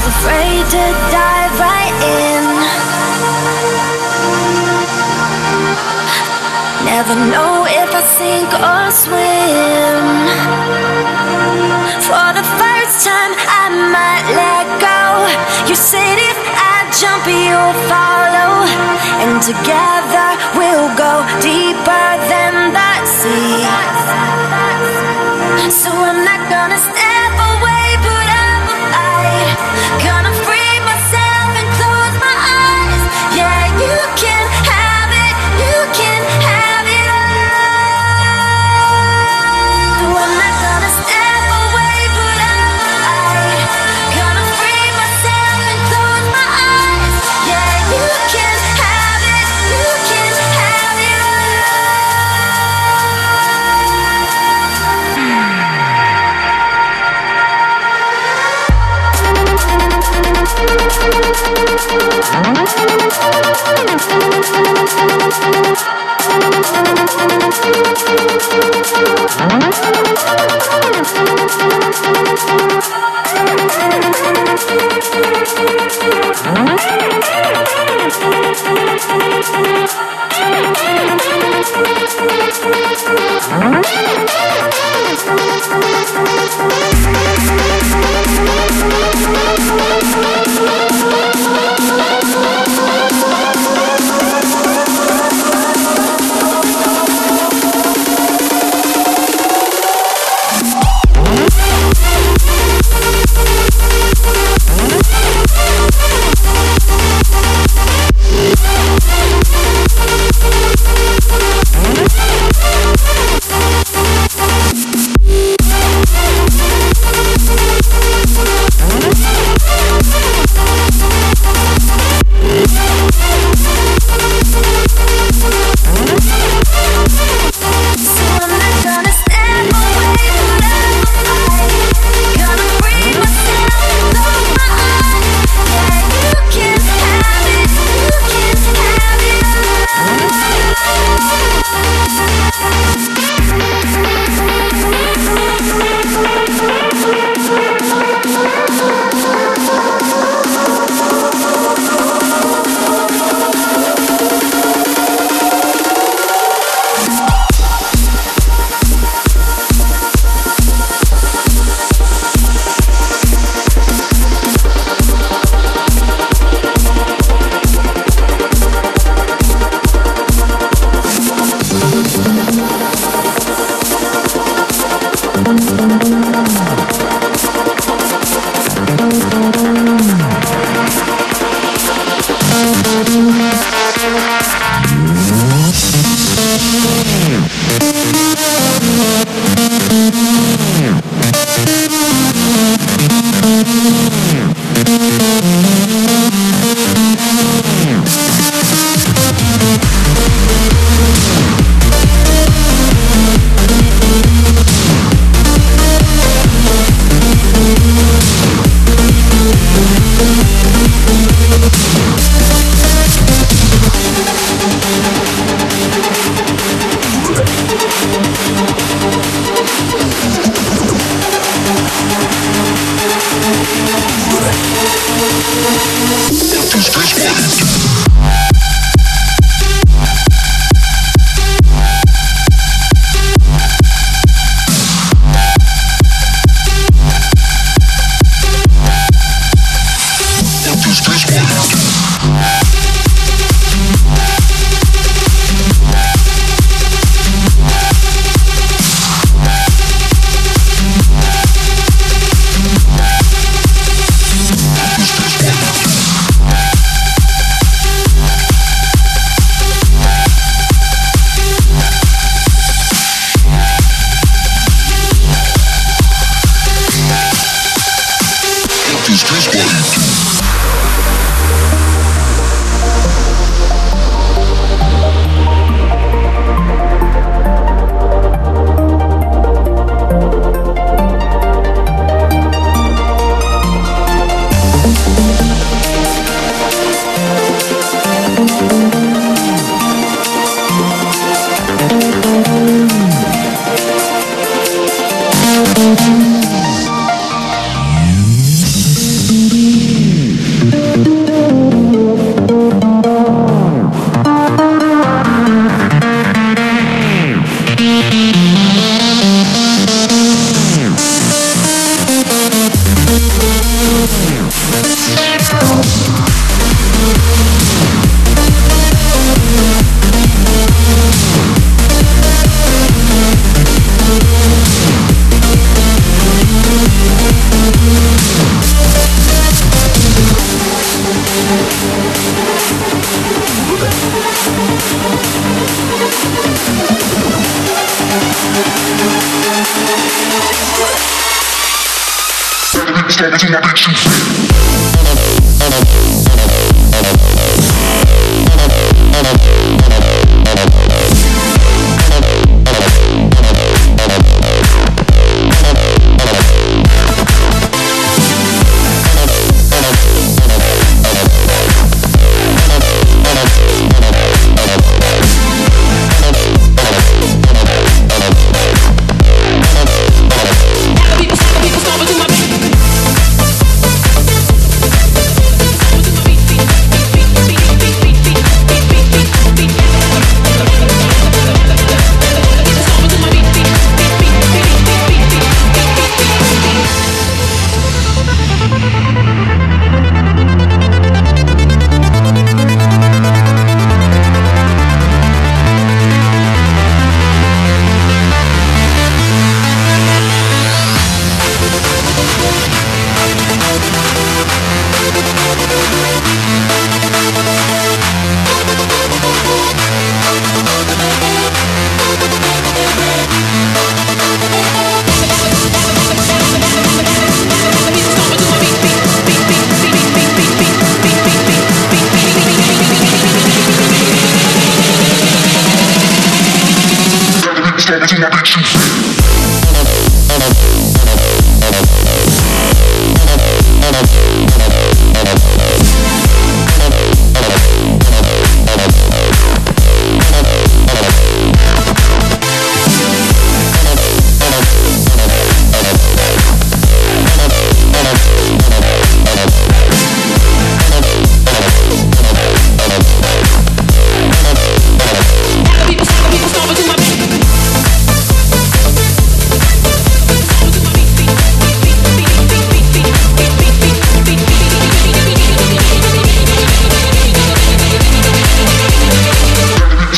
was afraid to dive right in. Never know if I sink or swim. For the first time, I might let go. You said if I jump, you'll follow. And together we'll go deeper than the sea. So I'm not gonna Resurrection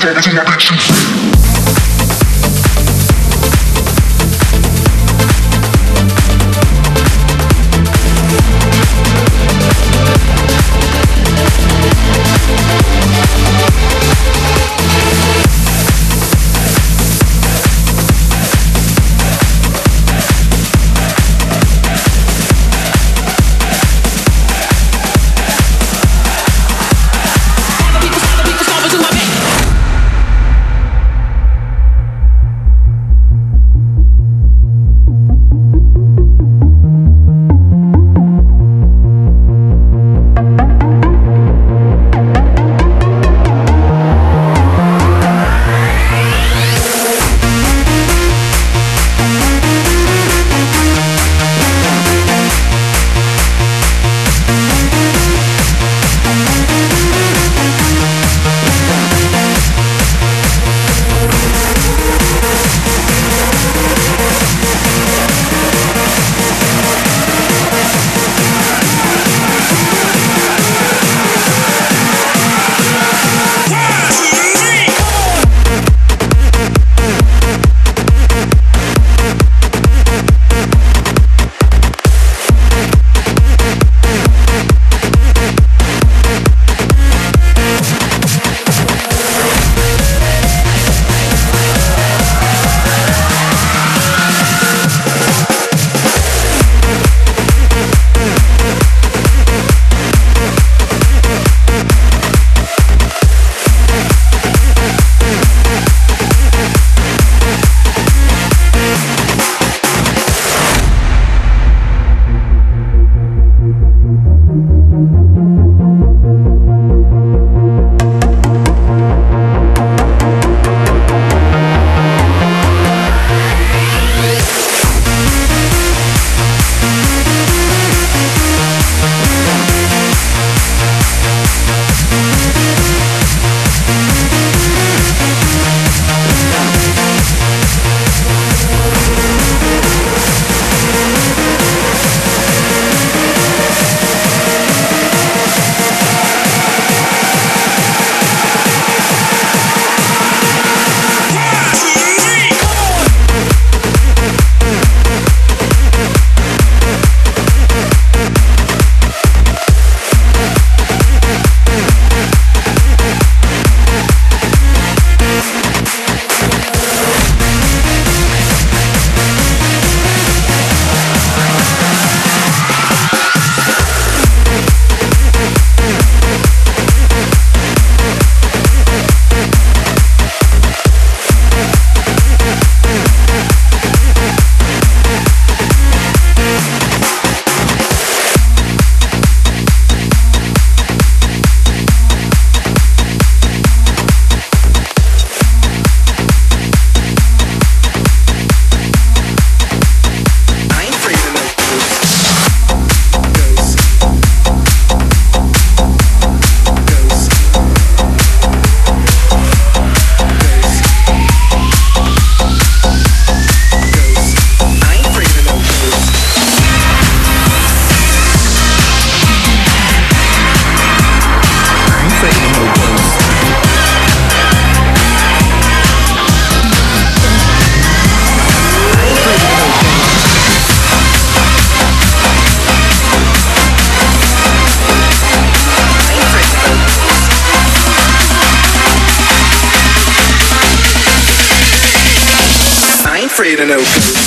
Stop it in my bitches. in and out.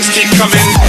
things keep coming.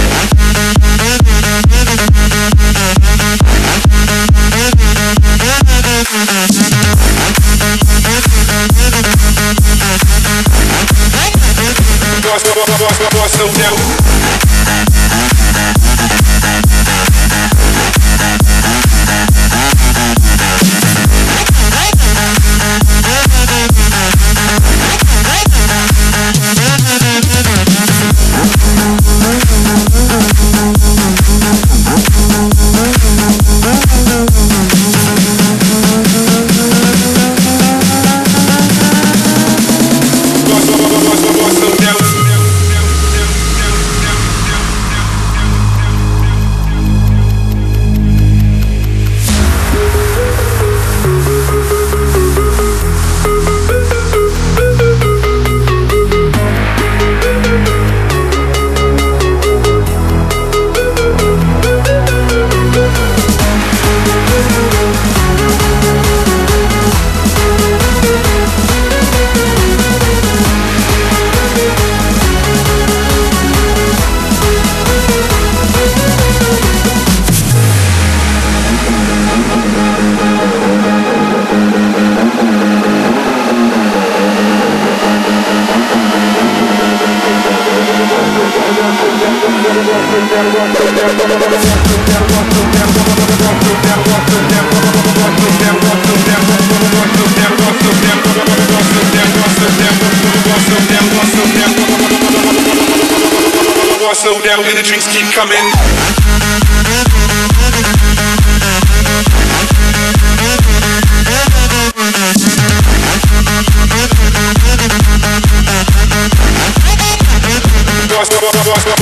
so down and the drinks keep coming.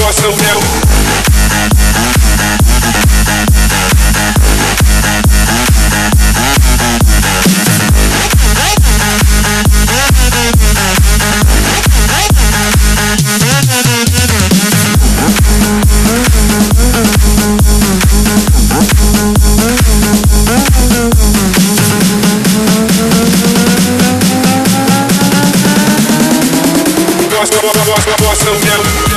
negócio é mesmo. Gosto, gosto, gosto, gosto mesmo.